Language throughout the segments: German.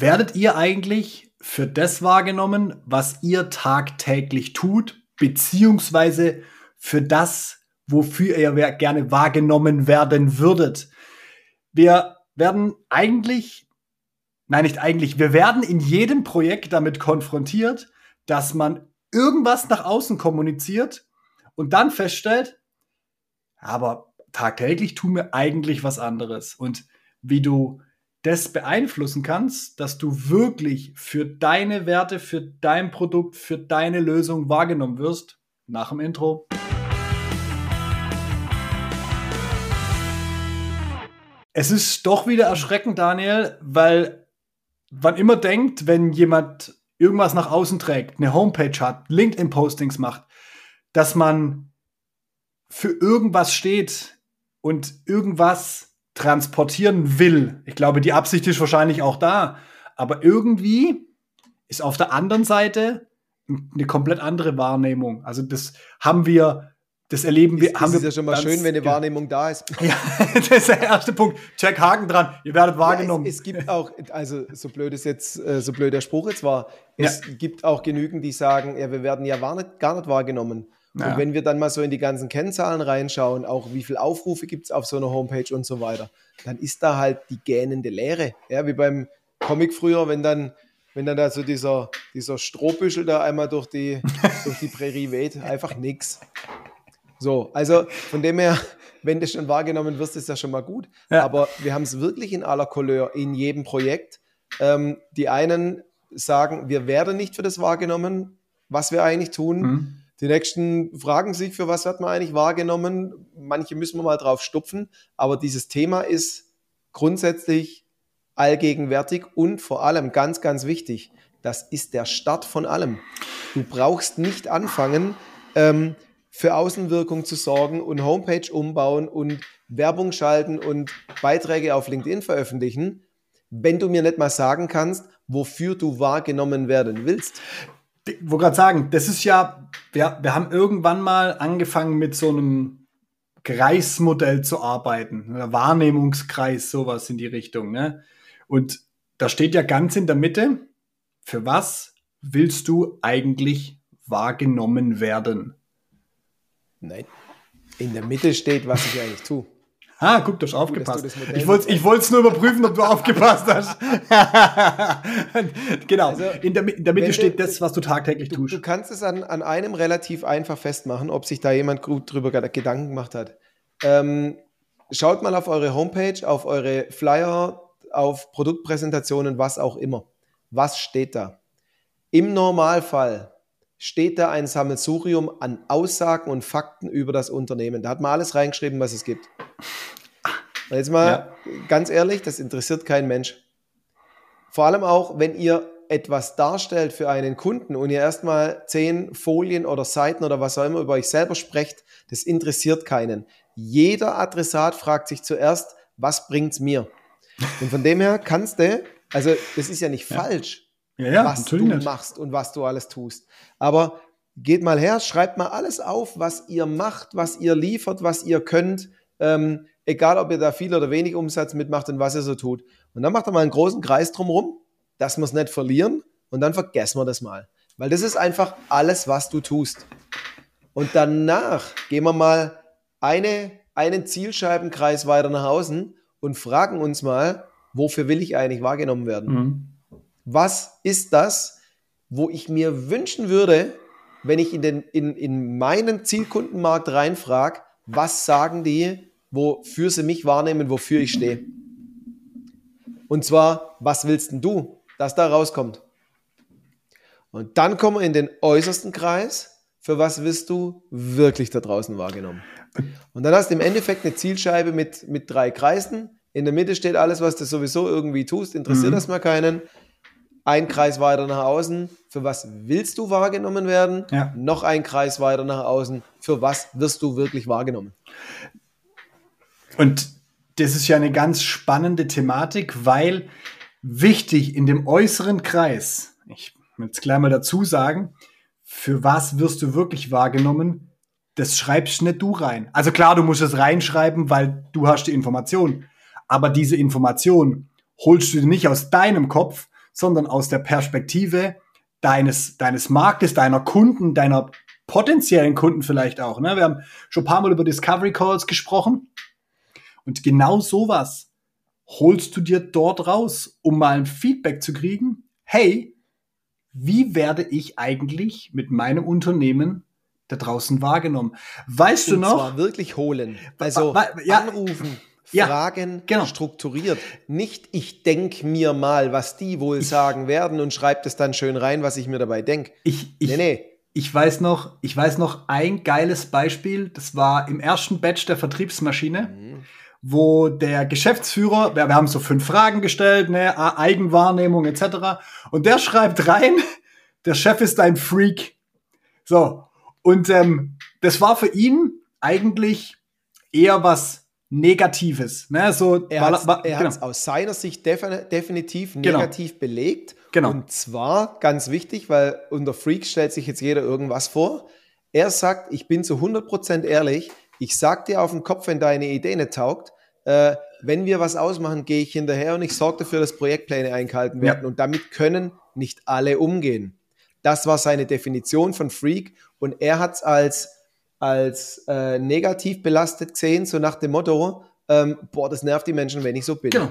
werdet ihr eigentlich für das wahrgenommen, was ihr tagtäglich tut, beziehungsweise für das, wofür ihr gerne wahrgenommen werden würdet? Wir werden eigentlich, nein, nicht eigentlich, wir werden in jedem Projekt damit konfrontiert, dass man irgendwas nach außen kommuniziert und dann feststellt, aber tagtäglich tun wir eigentlich was anderes. Und wie du das beeinflussen kannst, dass du wirklich für deine Werte, für dein Produkt, für deine Lösung wahrgenommen wirst, nach dem Intro. Es ist doch wieder erschreckend, Daniel, weil man immer denkt, wenn jemand irgendwas nach außen trägt, eine Homepage hat, LinkedIn-Postings macht, dass man für irgendwas steht und irgendwas transportieren will. Ich glaube, die Absicht ist wahrscheinlich auch da. Aber irgendwie ist auf der anderen Seite eine komplett andere Wahrnehmung. Also das haben wir, das erleben wir. Ist, haben ist wir ja schon mal schön, wenn eine Wahrnehmung da ist. Ja, das ist der erste Punkt. Check Haken dran. Ihr werdet wahrgenommen. Ja, es, es, gibt auch, also so blöd es jetzt, äh, so blöd der Spruch jetzt war, es ja. gibt auch genügend, die sagen, ja, wir werden ja gar nicht, gar nicht wahrgenommen. Ja. Und wenn wir dann mal so in die ganzen Kennzahlen reinschauen, auch wie viele Aufrufe gibt es auf so einer Homepage und so weiter, dann ist da halt die gähnende Leere. Ja, wie beim Comic früher, wenn dann, wenn dann da so dieser, dieser Strohbüschel da einmal durch die, durch die Prärie weht, einfach nix. So, also von dem her, wenn das schon wahrgenommen wird, ist das schon mal gut. Ja. Aber wir haben es wirklich in aller Couleur in jedem Projekt. Ähm, die einen sagen, wir werden nicht für das wahrgenommen, was wir eigentlich tun. Mhm. Die nächsten fragen sich, für was hat man eigentlich wahrgenommen? Manche müssen wir mal drauf stupfen, aber dieses Thema ist grundsätzlich allgegenwärtig und vor allem ganz, ganz wichtig. Das ist der Start von allem. Du brauchst nicht anfangen, ähm, für Außenwirkung zu sorgen und Homepage umbauen und Werbung schalten und Beiträge auf LinkedIn veröffentlichen, wenn du mir nicht mal sagen kannst, wofür du wahrgenommen werden willst wollte gerade sagen, das ist ja, wir, wir haben irgendwann mal angefangen mit so einem Kreismodell zu arbeiten, Wahrnehmungskreis, sowas in die Richtung. Ne? Und da steht ja ganz in der Mitte, für was willst du eigentlich wahrgenommen werden? Nein. In der Mitte steht, was ich eigentlich tue. Ah, guck, du hast aufgepasst. Du ich wollte ich es nur überprüfen, ob du aufgepasst hast. genau. Also, in, der, in der Mitte steht du, das, was du tagtäglich du, tust. Du kannst es an, an einem relativ einfach festmachen, ob sich da jemand gut drüber Gedanken gemacht hat. Ähm, schaut mal auf eure Homepage, auf eure Flyer, auf Produktpräsentationen, was auch immer. Was steht da? Im Normalfall steht da ein Sammelsurium an Aussagen und Fakten über das Unternehmen. Da hat man alles reingeschrieben, was es gibt. Und jetzt mal ja. ganz ehrlich, das interessiert kein Mensch. Vor allem auch, wenn ihr etwas darstellt für einen Kunden und ihr erstmal zehn Folien oder Seiten oder was auch immer über euch selber sprecht, das interessiert keinen. Jeder Adressat fragt sich zuerst, was bringt's mir? Und von dem her kannst du, also das ist ja nicht ja. falsch, ja, ja, was du nicht. machst und was du alles tust. Aber geht mal her, schreibt mal alles auf, was ihr macht, was ihr liefert, was ihr könnt. Ähm, egal, ob ihr da viel oder wenig Umsatz mitmacht und was ihr so tut. Und dann macht er mal einen großen Kreis drumherum, dass wir es nicht verlieren und dann vergessen wir das mal. Weil das ist einfach alles, was du tust. Und danach gehen wir mal eine, einen Zielscheibenkreis weiter nach außen und fragen uns mal, wofür will ich eigentlich wahrgenommen werden? Mhm. Was ist das, wo ich mir wünschen würde, wenn ich in, den, in, in meinen Zielkundenmarkt reinfrage, was sagen die, wofür sie mich wahrnehmen, wofür ich stehe? Und zwar, was willst denn du, dass da rauskommt? Und dann kommen wir in den äußersten Kreis. Für was wirst du wirklich da draußen wahrgenommen? Und dann hast du im Endeffekt eine Zielscheibe mit, mit drei Kreisen. In der Mitte steht alles, was du sowieso irgendwie tust, interessiert mhm. das mal keinen ein Kreis weiter nach außen, für was willst du wahrgenommen werden? Ja. Noch ein Kreis weiter nach außen, für was wirst du wirklich wahrgenommen? Und das ist ja eine ganz spannende Thematik, weil wichtig in dem äußeren Kreis, ich will jetzt gleich mal dazu sagen, für was wirst du wirklich wahrgenommen, das schreibst nicht du rein. Also klar, du musst es reinschreiben, weil du hast die Information. Aber diese Information holst du nicht aus deinem Kopf, sondern aus der Perspektive deines, deines Marktes, deiner Kunden, deiner potenziellen Kunden vielleicht auch. Ne? Wir haben schon ein paar Mal über Discovery Calls gesprochen. Und genau sowas holst du dir dort raus, um mal ein Feedback zu kriegen. Hey, wie werde ich eigentlich mit meinem Unternehmen da draußen wahrgenommen? Weißt Und du noch? Zwar wirklich holen. Also ja, anrufen, ja, Fragen genau. strukturiert. Nicht, ich denke mir mal, was die wohl ich, sagen werden und schreibe das dann schön rein, was ich mir dabei denke. Ich, ich, nee, nee. Ich weiß noch, ich weiß noch ein geiles Beispiel. Das war im ersten Batch der Vertriebsmaschine, mhm. wo der Geschäftsführer, wir, wir haben so fünf Fragen gestellt, ne, Eigenwahrnehmung etc. Und der schreibt rein, der Chef ist ein Freak. So. Und ähm, das war für ihn eigentlich eher was Negatives. Ne? So, er hat es genau. aus seiner Sicht definitiv genau. negativ genau. belegt. Genau. Und zwar ganz wichtig, weil unter Freaks stellt sich jetzt jeder irgendwas vor. Er sagt, ich bin zu 100% ehrlich, ich sag dir auf den Kopf, wenn deine Idee nicht taugt, äh, wenn wir was ausmachen, gehe ich hinterher und ich sorge dafür, dass Projektpläne eingehalten werden. Ja. Und damit können nicht alle umgehen. Das war seine Definition von Freak und er hat es als als äh, negativ belastet gesehen, so nach dem Motto, ähm, boah, das nervt die Menschen, wenn ich so bin. Genau.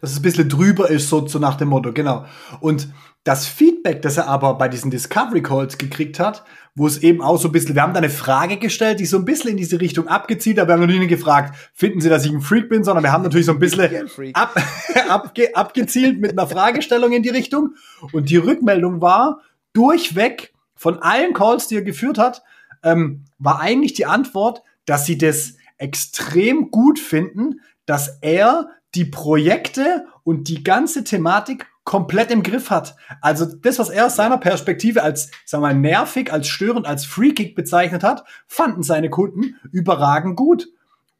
Dass es ein bisschen drüber ist, so, so nach dem Motto, genau. Und das Feedback, das er aber bei diesen Discovery Calls gekriegt hat, wo es eben auch so ein bisschen, wir haben da eine Frage gestellt, die so ein bisschen in diese Richtung abgezielt, aber wir haben noch nicht gefragt, finden Sie, dass ich ein Freak bin, sondern wir haben natürlich so ein bisschen ab, abge, abgezielt mit einer Fragestellung in die Richtung. Und die Rückmeldung war durchweg von allen Calls, die er geführt hat, ähm, war eigentlich die Antwort, dass sie das extrem gut finden, dass er die Projekte und die ganze Thematik komplett im Griff hat. Also das, was er aus seiner Perspektive als, sagen wir mal, nervig, als störend, als Freakick bezeichnet hat, fanden seine Kunden überragend gut.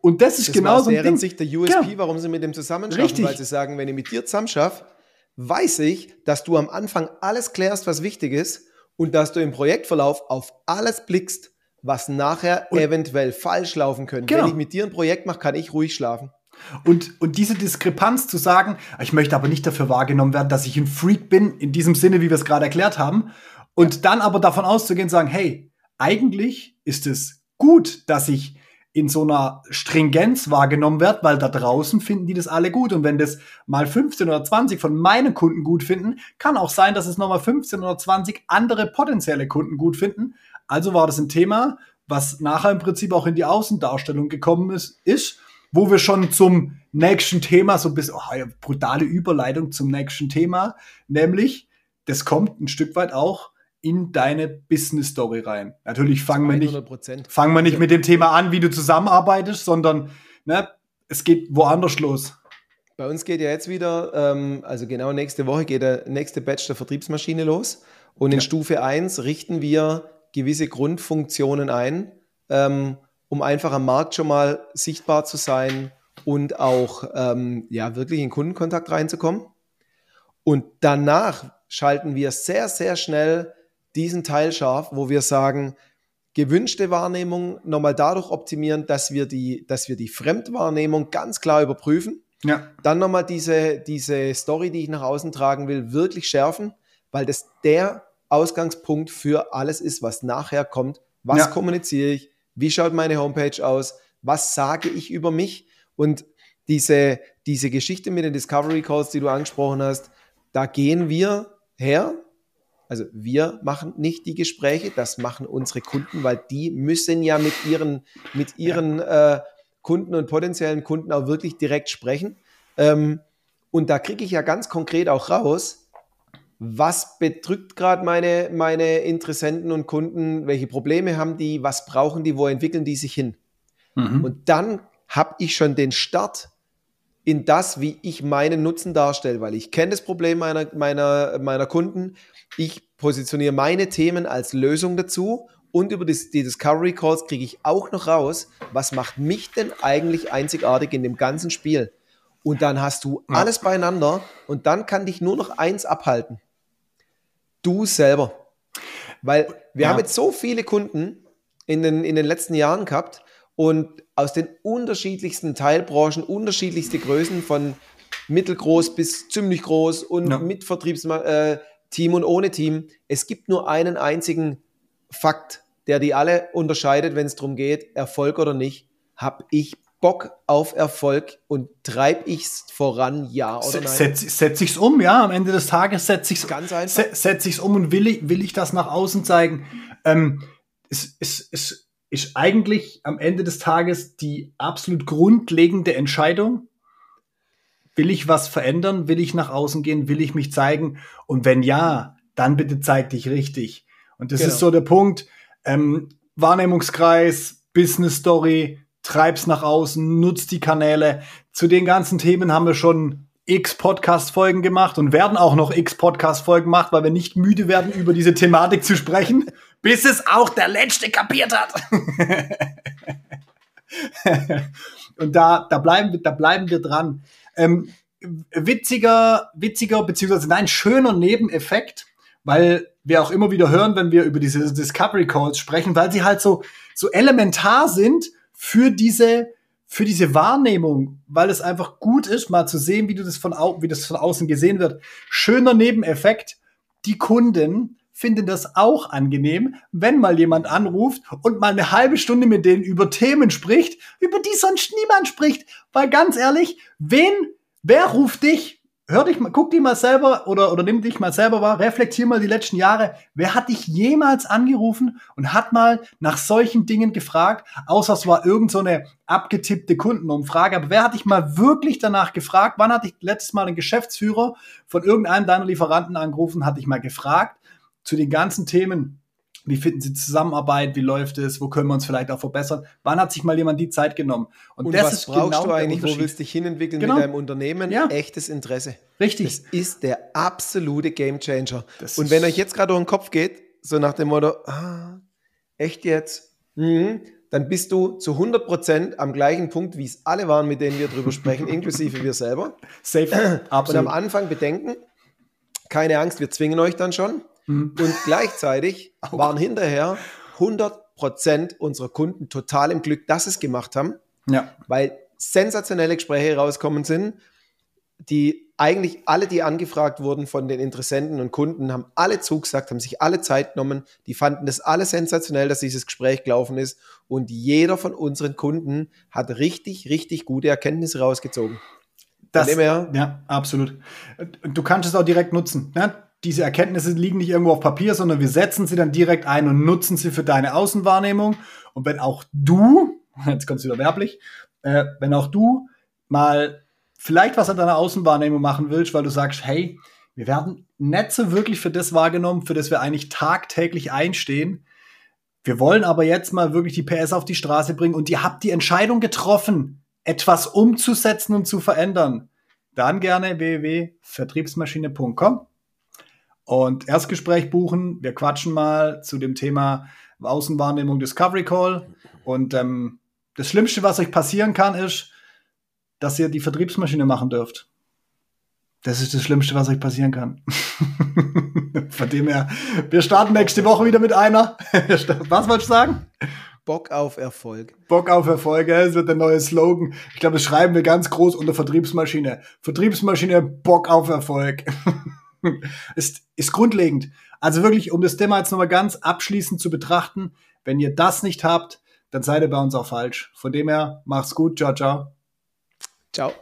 Und das ist das genau so ein Ding. Sich der USP, genau. warum sie mit dem zusammenschaffen, Richtig. weil sie sagen, wenn ich mit dir zusammenschaffe, weiß ich, dass du am Anfang alles klärst, was wichtig ist und dass du im Projektverlauf auf alles blickst, was nachher und eventuell falsch laufen könnte. Genau. Wenn ich mit dir ein Projekt mache, kann ich ruhig schlafen. Und, und diese Diskrepanz zu sagen, ich möchte aber nicht dafür wahrgenommen werden, dass ich ein Freak bin, in diesem Sinne, wie wir es gerade erklärt haben, und ja. dann aber davon auszugehen, sagen, hey, eigentlich ist es gut, dass ich in so einer Stringenz wahrgenommen werde, weil da draußen finden die das alle gut. Und wenn das mal 15 oder 20 von meinen Kunden gut finden, kann auch sein, dass es nochmal 15 oder 20 andere potenzielle Kunden gut finden. Also war das ein Thema, was nachher im Prinzip auch in die Außendarstellung gekommen ist, ist wo wir schon zum nächsten Thema, so bis, oh, ja, brutale Überleitung zum nächsten Thema, nämlich, das kommt ein Stück weit auch in deine Business Story rein. Natürlich fangen wir nicht, fangen wir nicht mit dem Thema an, wie du zusammenarbeitest, sondern ne, es geht woanders los. Bei uns geht ja jetzt wieder, ähm, also genau nächste Woche geht der nächste Batch der Vertriebsmaschine los. Und in ja. Stufe 1 richten wir gewisse Grundfunktionen ein, ähm, um einfach am Markt schon mal sichtbar zu sein und auch ähm, ja, wirklich in Kundenkontakt reinzukommen. Und danach schalten wir sehr, sehr schnell diesen Teil scharf, wo wir sagen, gewünschte Wahrnehmung nochmal dadurch optimieren, dass wir die, dass wir die Fremdwahrnehmung ganz klar überprüfen. Ja. Dann nochmal diese, diese Story, die ich nach außen tragen will, wirklich schärfen, weil das der Ausgangspunkt für alles ist, was nachher kommt. Was ja. kommuniziere ich? Wie schaut meine Homepage aus? Was sage ich über mich? Und diese, diese Geschichte mit den Discovery Calls, die du angesprochen hast, da gehen wir her. Also wir machen nicht die Gespräche, das machen unsere Kunden, weil die müssen ja mit ihren, mit ihren äh, Kunden und potenziellen Kunden auch wirklich direkt sprechen. Ähm, und da kriege ich ja ganz konkret auch raus, was bedrückt gerade meine, meine Interessenten und Kunden, welche Probleme haben die, was brauchen die, wo entwickeln die sich hin. Mhm. Und dann habe ich schon den Start in das, wie ich meinen Nutzen darstelle, weil ich kenne das Problem meiner, meiner, meiner Kunden, ich positioniere meine Themen als Lösung dazu und über die, die Discovery Calls kriege ich auch noch raus, was macht mich denn eigentlich einzigartig in dem ganzen Spiel. Und dann hast du alles beieinander und dann kann dich nur noch eins abhalten du selber. Weil wir ja. haben jetzt so viele Kunden in den, in den letzten Jahren gehabt und aus den unterschiedlichsten Teilbranchen, unterschiedlichste Größen von mittelgroß bis ziemlich groß und Ja. mit Vertriebsteam und ohne Team. Es gibt nur einen einzigen Fakt, der die alle unterscheidet, wenn es darum geht, Erfolg oder nicht. Hab ich Bock auf Erfolg und treib ich's voran, ja oder nein? Setz, setz ich's um, ja. Am Ende des Tages setz ich's, Ganz einfach. se- setz ich's um und will ich, will ich das nach außen zeigen. Ähm, es, es, es ist eigentlich am Ende des Tages die absolut grundlegende Entscheidung. Will ich was verändern? Will ich nach außen gehen? Will ich mich zeigen? Und wenn ja, dann bitte zeig dich richtig. Und das Genau. ist so der Punkt. Ähm, Wahrnehmungskreis, Business Story, treib's nach außen, nutzt die Kanäle. Zu den ganzen Themen haben wir schon x Podcast-Folgen gemacht und werden auch noch x Podcast-Folgen gemacht, weil wir nicht müde werden, über diese Thematik zu sprechen, bis es auch der Letzte kapiert hat. und da, da, bleiben, wir- da bleiben wir dran. Ähm, witziger, witziger, beziehungsweise nein, schöner Nebeneffekt, weil wir auch immer wieder hören, wenn wir über diese Discovery Calls sprechen, weil sie halt so, so elementar sind für diese, für diese Wahrnehmung, weil es einfach gut ist, mal zu sehen, wie du das von, au wie das von außen gesehen wird. Schöner Nebeneffekt. Die Kunden finden das auch angenehm, wenn mal jemand anruft und mal eine halbe Stunde mit denen über Themen spricht, über die sonst niemand spricht. Weil ganz ehrlich, wen, wer ruft dich? Hör dich mal, guck dich mal selber oder, oder nimm dich mal selber wahr, reflektier mal die letzten Jahre. Wer hat dich jemals angerufen und hat mal nach solchen Dingen gefragt, außer es war irgend so eine abgetippte Kundenumfrage, aber wer hat dich mal wirklich danach gefragt? Wann hat dich letztes Mal ein Geschäftsführer von irgendeinem deiner Lieferanten angerufen, hat dich mal gefragt zu den ganzen Themen, wie finden Sie Zusammenarbeit, wie läuft es, wo können wir uns vielleicht auch verbessern? Wann hat sich mal jemand die Zeit genommen? Und was brauchst du der eigentlich? Wo willst du dich hinentwickeln Genau. mit deinem Unternehmen? Ja. Echtes Interesse. Richtig. Das ist der absolute Gamechanger. Das Und ist- wenn euch jetzt gerade durch den Kopf geht, so nach dem Motto, ah, echt jetzt? Mhm. Dann bist du zu 100% am gleichen Punkt, wie es alle waren, mit denen wir drüber sprechen, inklusive wir selber. Safe. Und Absolut. am Anfang bedenken, keine Angst, wir zwingen euch dann schon. Mhm. Und gleichzeitig waren hinterher 100% unserer Kunden total im Glück, dass sie es gemacht haben Ja. weil sensationelle Gespräche rauskommen sind, die eigentlich alle, die angefragt wurden von den Interessenten und Kunden, haben alle zugesagt, haben sich alle Zeit genommen, die fanden das alle sensationell, dass dieses Gespräch gelaufen ist und jeder von unseren Kunden hat richtig, richtig gute Erkenntnisse rausgezogen. Das, ja, absolut. Du kannst es auch direkt nutzen. Ne? Diese Erkenntnisse liegen nicht irgendwo auf Papier, sondern wir setzen sie dann direkt ein und nutzen sie für deine Außenwahrnehmung. Und wenn auch du, jetzt kommst du wieder werblich, äh, wenn auch du mal vielleicht was an deiner Außenwahrnehmung machen willst, weil du sagst, hey, wir werden so wirklich für das wahrgenommen, für das wir eigentlich tagtäglich einstehen. Wir wollen aber jetzt mal wirklich die PS auf die Straße bringen und ihr habt die Entscheidung getroffen, etwas umzusetzen und zu verändern. Dann gerne www.vertriebsmaschine.com und Erstgespräch buchen. Wir quatschen mal zu dem Thema Außenwahrnehmung Discovery Call. Und ähm, das Schlimmste, was euch passieren kann, ist, dass ihr die Vertriebsmaschine machen dürft. Das ist das Schlimmste, was euch passieren kann. Von dem her, wir starten nächste Woche wieder mit einer. Was wolltest du sagen? Bock auf Erfolg. Bock auf Erfolge, es wird der neue Slogan. Ich glaube, das schreiben wir ganz groß unter Vertriebsmaschine. Vertriebsmaschine, Bock auf Erfolg. ist, ist grundlegend. Also wirklich, um das Thema jetzt nochmal ganz abschließend zu betrachten, wenn ihr das nicht habt, dann seid ihr bei uns auch falsch. Von dem her, macht's gut, ciao, ciao. Ciao.